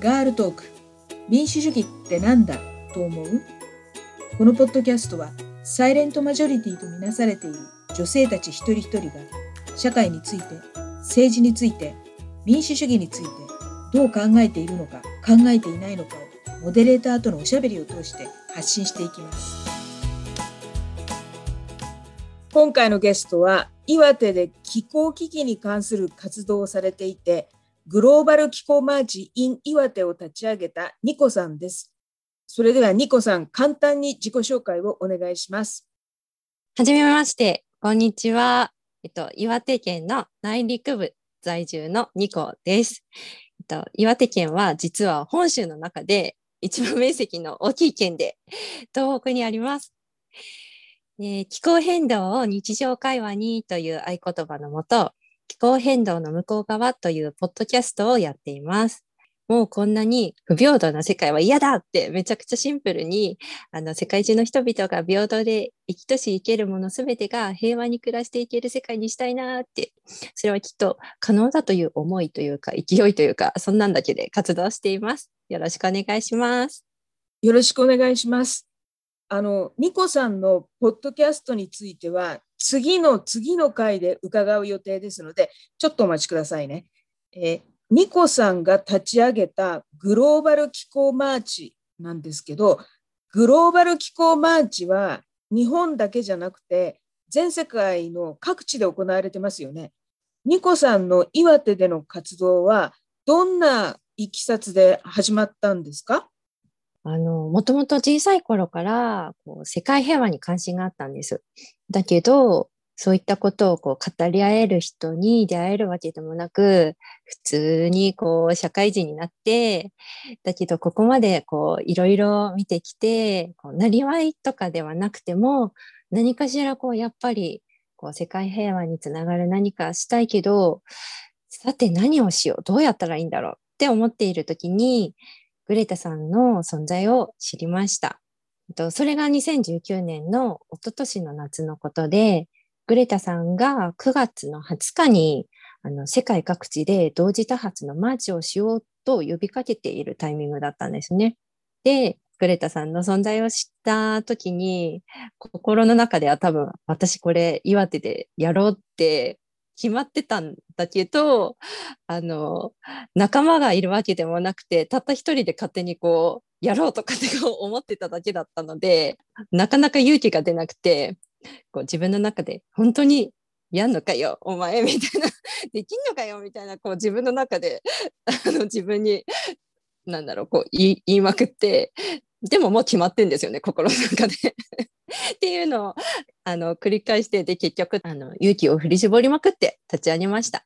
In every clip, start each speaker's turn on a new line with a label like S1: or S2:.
S1: ガールトーク。民主主義ってなんだ？と思う？このポッドキャストはサイレントマジョリティとみなされている女性たち一人一人が社会について政治について民主主義についてどう考えているのか考えていないのかをモデレーターとのおしゃべりを通して発信していきます。今回のゲストは岩手で気候危機に関する活動をされていてグローバル気候マーチ in 岩手を立ち上げたニコさんです。それではニコさん、簡単に自己紹介をお願いします。
S2: はじめまして、こんにちは。えっと、岩手県の内陸部在住のニコです。えっと、岩手県は実は本州の中で一番面積の大きい県で東北にあります。えー、気候変動を日常会話にという合言葉のもと、気候変動の向こう側というポッドキャストをやっています。もうこんなに不平等な世界は嫌だってめちゃくちゃシンプルにあの世界中の人々が平等で生きとし生けるものすべてが平和に暮らしていける世界にしたいなってそれはきっと可能だという思いというか勢いというかそんなんだけで活動しています。よろしくお願いします。
S1: よろしくお願いします。あの、ニコさんのポッドキャストについては、次の次の回で伺う予定ですので、ちょっとお待ちくださいね。えー、ニコさんが立ち上げたグローバル気候マーチなんですけど、グローバル気候マーチは日本だけじゃなくて、全世界の各地で行われてますよね。ニコさんの岩手での活動は、どんないきさつで始まったんですか？
S2: あの、もともと小さい頃からこう世界平和に関心があったんです。だけど、そういったことをこう語り合える人に出会えるわけでもなく、普通にこう社会人になって、だけどここまでこういろいろ見てきて、こうなりわいとかではなくても、何かしらこうやっぱりこう世界平和につながる何かしたいけど、さて何をしようどうやったらいいんだろうって思っている時に、グレタさんの存在を知りました。それが2019年の一昨年の夏のことで、グレタさんが9月の20日にあの世界各地で同時多発のマーチをしようと呼びかけているタイミングだったんですね。で、グレタさんの存在を知った時に、心の中では多分私これ岩手でやろうって決まってたんだけど、あの、仲間がいるわけでもなくて、たった一人で勝手にこう、やろうとかって思ってただけだったので、なかなか勇気が出なくて、こう自分の中で本当にやんのかよ、お前みたいな、できんのかよみたいな、こう自分の中で、あの自分に、なんだろう、こう言いまくって、でももう決まってんですよね、心の中で っていうのをあの繰り返して、で、結局、あの勇気を振り絞りまくって立ち上げました。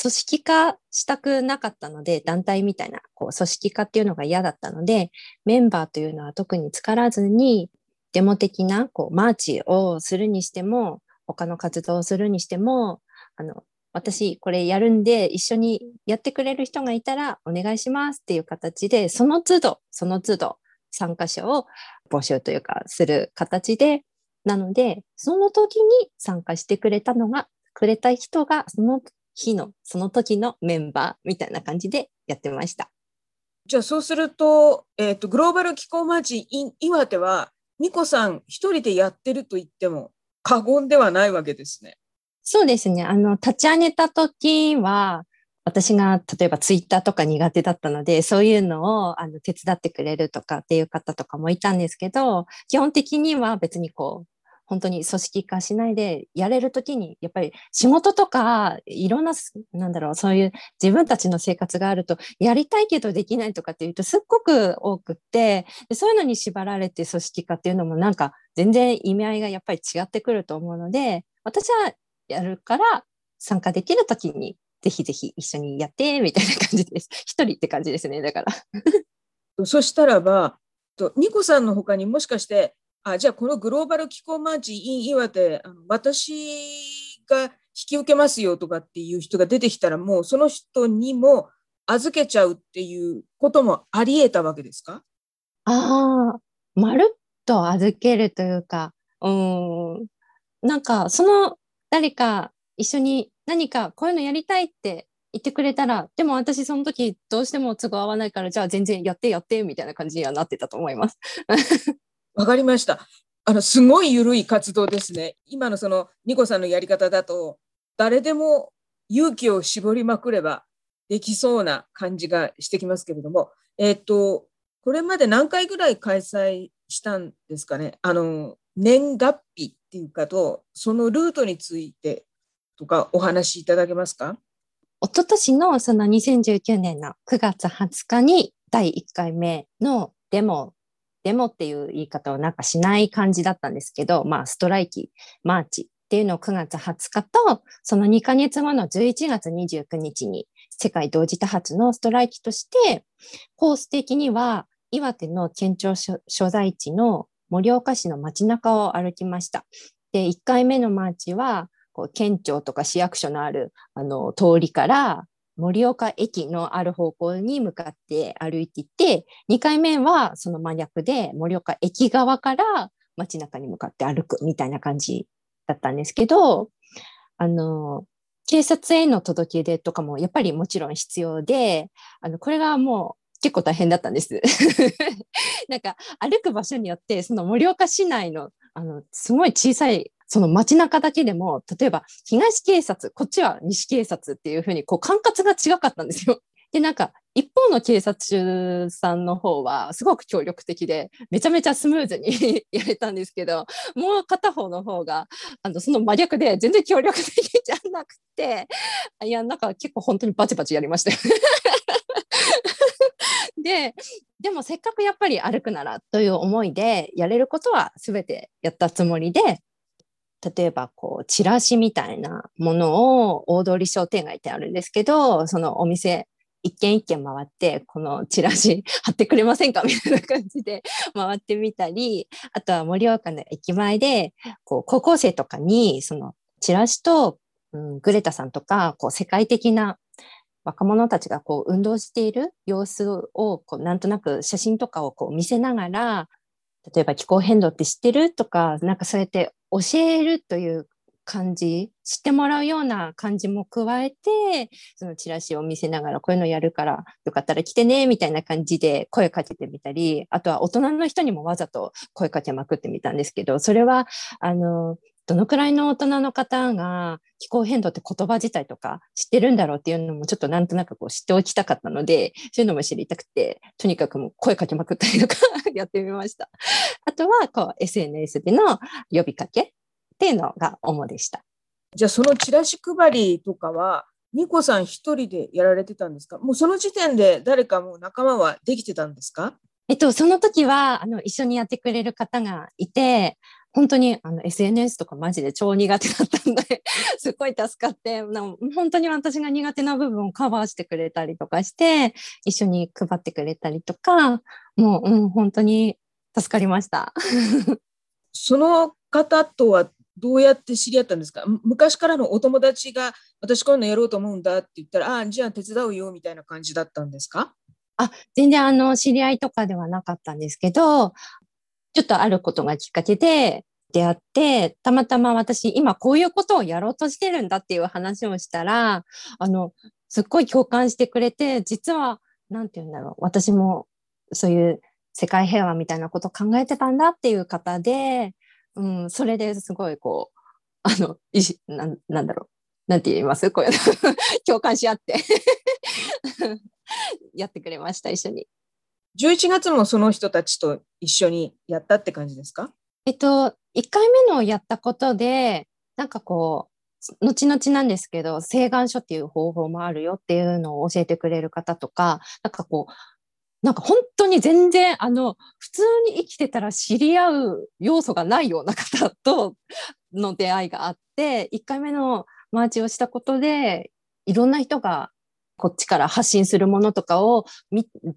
S2: 組織化したくなかったので、団体みたいなこう組織化っていうのが嫌だったので、メンバーというのは特に使わずに、デモ的なこうマーチをするにしても、他の活動をするにしても、あの私これやるんで一緒にやってくれる人がいたらお願いしますっていう形で、その都度、その都度参加者を募集というかする形で、なので、その時に参加してくれたのが、くれた人がその日の、その時のメンバーみたいな感じでやってました。
S1: じゃあそうすると、えっ、ー、と、グローバル気候マーチ岩手は、ニコさん一人でやってると言っても過言ではないわけですね。
S2: そうですね。あの、立ち上げた時は、私が例えばツイッターとか苦手だったので、そういうのをあの手伝ってくれるとかっていう方とかもいたんですけど、基本的には別にこう、本当に組織化しないでやれるときに、やっぱり仕事とか、いろんな、なんだろう、そういう自分たちの生活があると、やりたいけどできないとかっていうとすっごく多くって、そういうのに縛られて組織化っていうのもなんか全然意味合いがやっぱり違ってくると思うので、私はやるから参加できるときにぜひぜひ一緒にやってみたいな感じです。一人って感じですね、だから。
S1: そしたらば、ニコさんのほかにもしかして、あじゃあこのグローバル気候マーチ in 岩手、あの私が引き受けますよとかっていう人が出てきたら、もうその人にも預けちゃうっていうこともあり得たわけですか？
S2: ああ、まるっと預けるというか、うん、なんかその誰か一緒に何かこういうのやりたいって言ってくれたら、でも私その時どうしても都合合わないから、じゃあ全然やってやってみたいな感じにはなってたと思います。
S1: わかりました。あの、すごい緩い活動ですね。今のそのニコさんのやり方だと、誰でも勇気を絞りまくればできそうな感じがしてきますけれども、えっ、と、これまで何回ぐらい開催したんですかね？あの、年月日っていうかと、そのルートについてとかお話しいただけますか？
S2: 一昨年のその2019年の9月20日に第1回目のデモ、デモっていう言い方をなんかしない感じだったんですけど、まあストライキ、マーチっていうのを9月20日と、その2ヶ月後の11月29日に世界同時多発のストライキとして、コース的には岩手の県庁所在地の盛岡市の街中を歩きました。で、1回目のマーチはこう県庁とか市役所のあるあの通りから盛岡駅のある方向に向かって歩いていって2回目はその真逆で盛岡駅側から街中に向かって歩くみたいな感じだったんですけどあの警察への届け出とかもやっぱりもちろん必要であのこれがもう結構大変だったんです。なんか歩く場所によってその盛岡市内のあのすごい小さいその街中だけでも、例えば東警察、こっちは西警察っていうふうに、こう管轄が違かったんですよ。で、なんか、一方の警察署さんの方はすごく協力的で、めちゃめちゃスムーズに やれたんですけど、もう片方の方が、あの、その真逆で全然協力的じゃなくて、いや、なんか結構本当にバチバチやりましたよ。で、でもせっかくやっぱり歩くならという思いで、やれることは全てやったつもりで、例えばこうチラシみたいなものを大通り商店街ってあるんですけどそのお店一軒一軒回ってこのチラシ貼ってくれませんかみたいな感じで 回ってみたりあとは盛岡の駅前でこう高校生とかにそのチラシと、うん、グレタさんとかこう世界的な若者たちがこう運動している様子をこうなんとなく写真とかをこう見せながら例えば気候変動って知ってるとかなんかそうやって教えるという感じ知ってもらうような感じも加えてそのチラシを見せながらこういうのやるからよかったら来てねみたいな感じで声かけてみたりあとは大人の人にもわざと声かけまくってみたんですけどそれはあのどのくらいの大人の方が気候変動って言葉自体とか知ってるんだろうっていうのもちょっとなんとなくこう知っておきたかったので、そういうのも知りたくて、とにかくもう声かけまくったりとか やってみました。あとはこう SNS での呼びかけっていうのが主でした。
S1: じゃあそのチラシ配りとかは、ニコさん一人でやられてたんですか？もうその時点で誰かもう仲間はできてたんですか？
S2: えっと、その時は、あの、一緒にやってくれる方がいて、本当にあの SNS とかマジで超苦手だったんで すっごい助かって本当に私が苦手な部分をカバーしてくれたりとかして一緒に配ってくれたりとかもう、うん、本当に助かりました。
S1: その方とはどうやって知り合ったんですか？昔からのお友達が私こういうのやろうと思うんだって言ったらああじゃあ手伝うよみたいな感じだったんですか？
S2: あ全然あの知り合いとかではなかったんですけどちょっとあることがきっかけで出会って、たまたま私今こういうことをやろうとしてるんだっていう話をしたら、あの、すっごい共感してくれて、実は、なんて言うんだろう、私もそういう世界平和みたいなこと考えてたんだっていう方で、うん、それですごいこう、あの、いしななんだろう、なんて言います？こういう 共感し合って。やってくれました、一緒に。
S1: 11月もその人たちと一緒にやったって感じですか？
S2: えっと、1回目のやったことで、なんかこう、後々なんですけど、請願書っていう方法もあるよっていうのを教えてくれる方とか、なんかこう、なんか本当に全然、あの、普通に生きてたら知り合う要素がないような方との出会いがあって、1回目のマーチをしたことで、いろんな人がこっちから発信するものとかを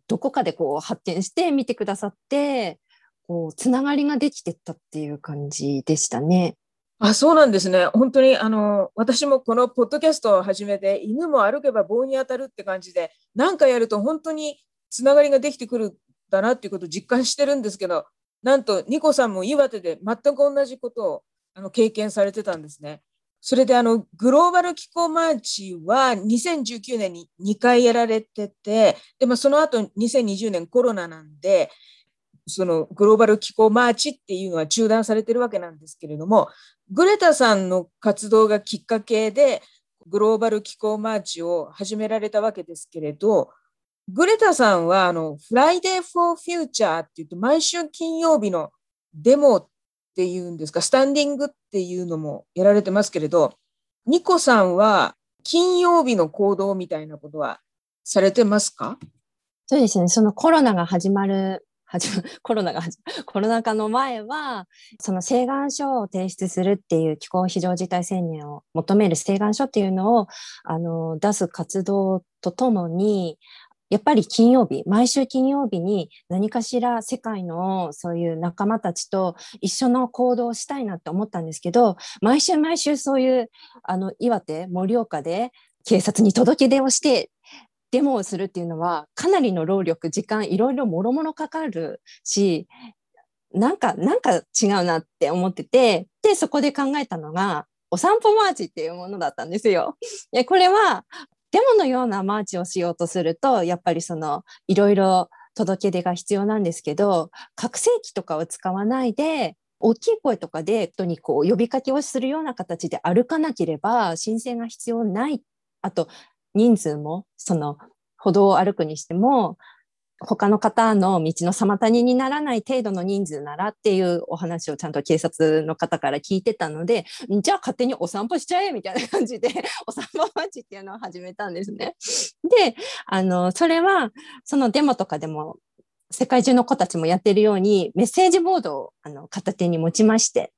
S2: どこかでこう発見して見てくださってこうつながりができてったっていう感じでしたね。
S1: あそうなんですね。本当にあの私もこのポッドキャストを始めて犬も歩けば棒に当たるって感じで何かやると本当につながりができてくるんだなっていうことを実感してるんですけどなんとニコさんも岩手で全く同じことをあの経験されてたんですね。それであのグローバル気候マーチは2019年に2回やられてて、でもその後2020年コロナなんで、そのグローバル気候マーチっていうのは中断されてるわけなんですけれども、グレタさんの活動がきっかけでグローバル気候マーチを始められたわけですけれど、グレタさんはあの Friday for Future って言って毎週金曜日のデモっていうんですか、スタンディングっていうのもやられてますけれど、ニコさんは金曜日の行動みたいなことはされてますか？
S2: そうですね。そのコロナが始まる始まコロナがコロナ禍の前はその請願書を提出するっていう気候非常事態宣言を求める請願書っていうのをあの出す活動とともにやっぱり金曜日、毎週金曜日に何かしら世界のそういう仲間たちと一緒の行動をしたいなって思ったんですけど、毎週毎週そういうあの岩手、盛岡で警察に届け出をしてデモをするっていうのはかなりの労力、時間、いろいろもろもろかかるし、なんか、なんか違うなって思ってて、で、そこで考えたのが、お散歩マーチっていうものだったんですよ。これは、デモのようなマーチをしようとすると、やっぱりその、いろいろ届け出が必要なんですけど、拡声器とかを使わないで、大きい声とかで人にこう呼びかけをするような形で歩かなければ申請が必要ない。あと、人数も、その歩道を歩くにしても、他の方の道の妨げにならない程度の人数ならっていうお話をちゃんと警察の方から聞いてたので、じゃあ勝手にお散歩しちゃえみたいな感じで、お散歩マッチっていうのを始めたんですね。で、あの、それは、そのデモとかでも、世界中の子たちもやってるように、メッセージボードをあの片手に持ちまして、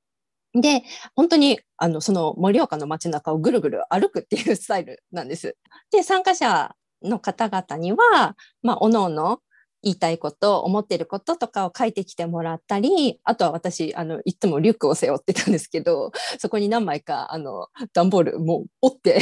S2: で、本当に、あの、その盛岡の街中をぐるぐる歩くっていうスタイルなんです。で、参加者の方々には、まあ、おのおの言いたいこと、思ってることとかを書いてきてもらったり、あとは私、あの、いつもリュックを背負ってたんですけど、そこに何枚か、あの、段ボールもう折って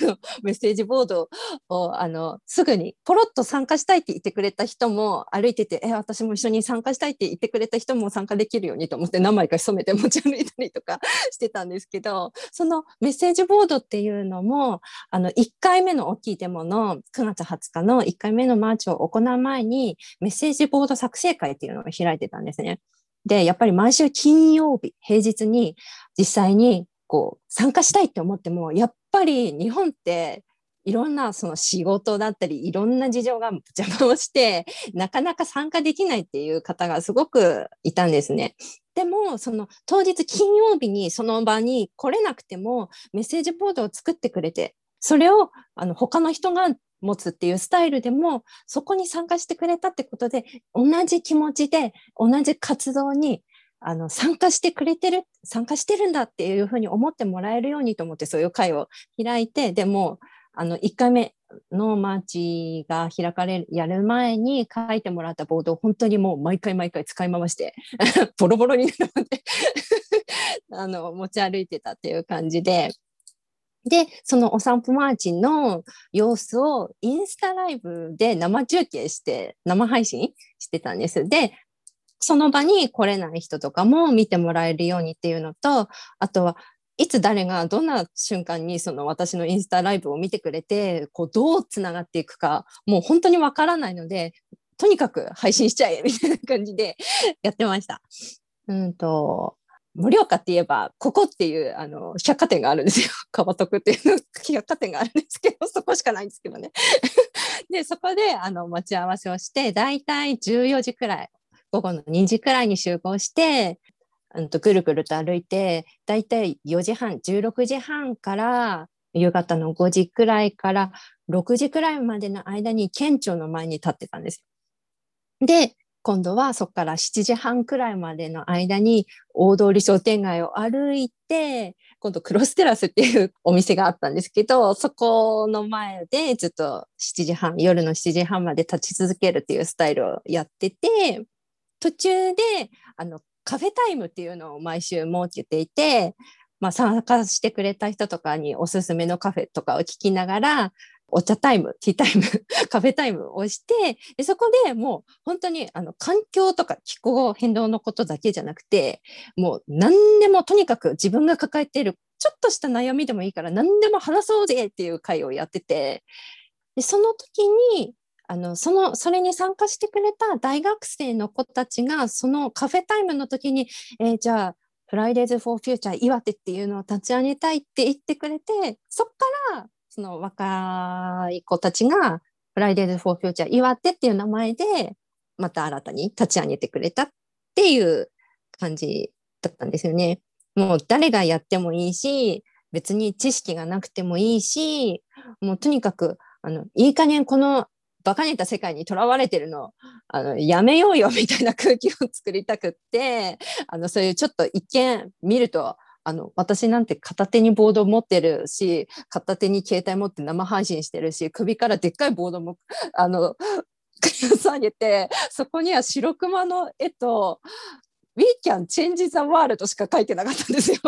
S2: の、メッセージボードを、あの、すぐにポロッと参加したいって言ってくれた人も歩いてて、え、私も一緒に参加したいって言ってくれた人も参加できるようにと思って何枚か染めて持ち歩いたりとかしてたんですけど、そのメッセージボードっていうのも、あの、1回目の大きいデモの9月20日の1回目のマーチを行う前に、メッセージボード作成会っていうのを開いてたんですね。で、やっぱり毎週金曜日、平日に実際にこう参加したいって思っても、やっぱり日本っていろんなその仕事だったりいろんな事情が邪魔をして なかなか参加できないっていう方がすごくいたんですね。でもその当日金曜日にその場に来れなくてもメッセージボードを作ってくれてそれをあの他の人が持つっていうスタイルでもそこに参加してくれたってことで同じ気持ちで同じ活動にあの参加してくれてる参加してるんだっていうふうに思ってもらえるようにと思ってそういう会を開いてでもあの1回目のマーチが開かれるやる前に書いてもらったボードを本当にもう毎回毎回使い回して ボロボロになって あの持ち歩いてたっていう感じで。で、そのお散歩マーチの様子をインスタライブで生中継して、生配信してたんです。で、その場に来れない人とかも見てもらえるようにっていうのと、あとはいつ誰がどんな瞬間にその私のインスタライブを見てくれて、こうどうつながっていくか、もう本当にわからないので、とにかく配信しちゃえみたいな感じで やってました。うんと、盛岡って言えば、ここっていうあの百貨店があるんですよ。川徳っていうの百貨店があるんですけど、そこしかないんですけどね。で、そこであの待ち合わせをして、だいたい14時くらい午後の2時くらいに集合して、うんと、ぐるぐると歩いて、だいたい4時半、16時半から夕方の5時くらいから6時くらいまでの間に県庁の前に立ってたんですで、今度はそこから7時半くらいまでの間に大通り商店街を歩いて、今度クロステラスっていうお店があったんですけど、そこの前でずっと7時半、夜の7時半まで立ち続けるっていうスタイルをやってて、途中であのカフェタイムっていうのを毎週設けていて、まあ、参加してくれた人とかにおすすめのカフェとかを聞きながら、お茶タイム、ティータイム、カフェタイムをしてで、そこでもう本当にあの環境とか気候変動のことだけじゃなくて、もう何でもとにかく自分が抱えているちょっとした悩みでもいいから何でも話そうぜっていう会をやっててでその時にあのそのそれに参加してくれた大学生の子たちがそのカフェタイムの時に、えー、じゃあフライデーズ・フォー・フューチャー岩手っていうのを立ち上げたいって言ってくれてそっからその若い子たちがフライデーズ・フォー・フューチャー岩手っていう名前でまた新たに立ち上げてくれたっていう感じだったんですよね。もう誰がやってもいいし別に知識がなくてもいいしもうとにかくあのいい加減このバカげた世界にとらわれてるのあのやめようよみたいな空気を作りたくってあのそういうちょっと一見見るとあの私なんて片手にボード持ってるし片手に携帯持って生配信してるし首からでっかいボードもあの下げてそこには白熊の絵と「We can change the world」しか書いてなかったんですよ。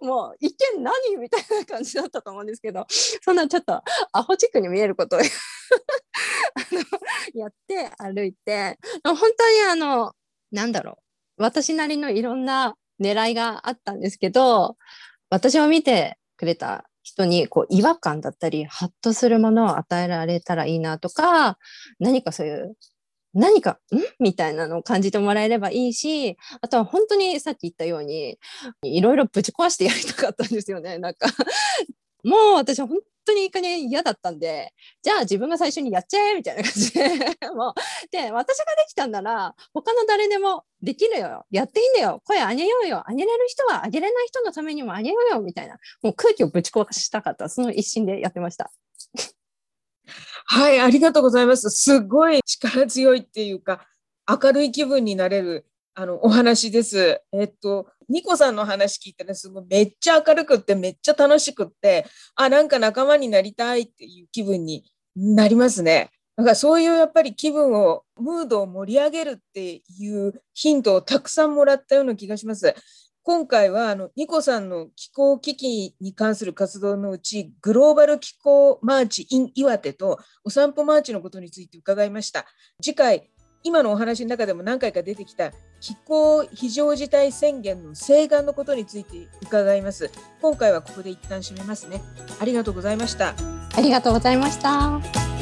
S2: もう一見何みたいな感じだったと思うんですけどそんなちょっとアホチックに見えることを やって歩いて本当にあのなんだろう私なりのいろんな狙いがあったんですけど私を見てくれた人にこう違和感だったりハッとするものを与えられたらいいなとか何かそういう何か、ん？みたいなのを感じてもらえればいいし、あとは本当にさっき言ったように、いろいろぶち壊してやりたかったんですよね。なんかもう私は本当にいい加減嫌だったんで、じゃあ自分が最初にやっちゃえみたいな感じでもう、で、私ができたんなら、他の誰でもできるよ。やっていいんだよ。声上げようよ。上げれる人は上げれない人のためにも上げようよ。みたいな。もう空気をぶち壊したかった。その一心でやってました。
S1: はい、ありがとうございます。すごい力強いっていうか、明るい気分になれるあのお話です。えっと、ニコさんの話聞いたらすごいめっちゃ明るくってめっちゃ楽しくって、あ、なんか仲間になりたいっていう気分になりますね。だからそういうやっぱり気分を、ムードを盛り上げるっていうヒントをたくさんもらったような気がします。今回はあのニコさんの気候危機に関する活動のうちグローバル気候マーチ in 岩手とお散歩マーチのことについて伺いました。次回今のお話の中でも何回か出てきた気候非常事態宣言の請願のことについて伺います。今回はここで一旦締めますね。ありがとうございました。
S2: ありがとうございました。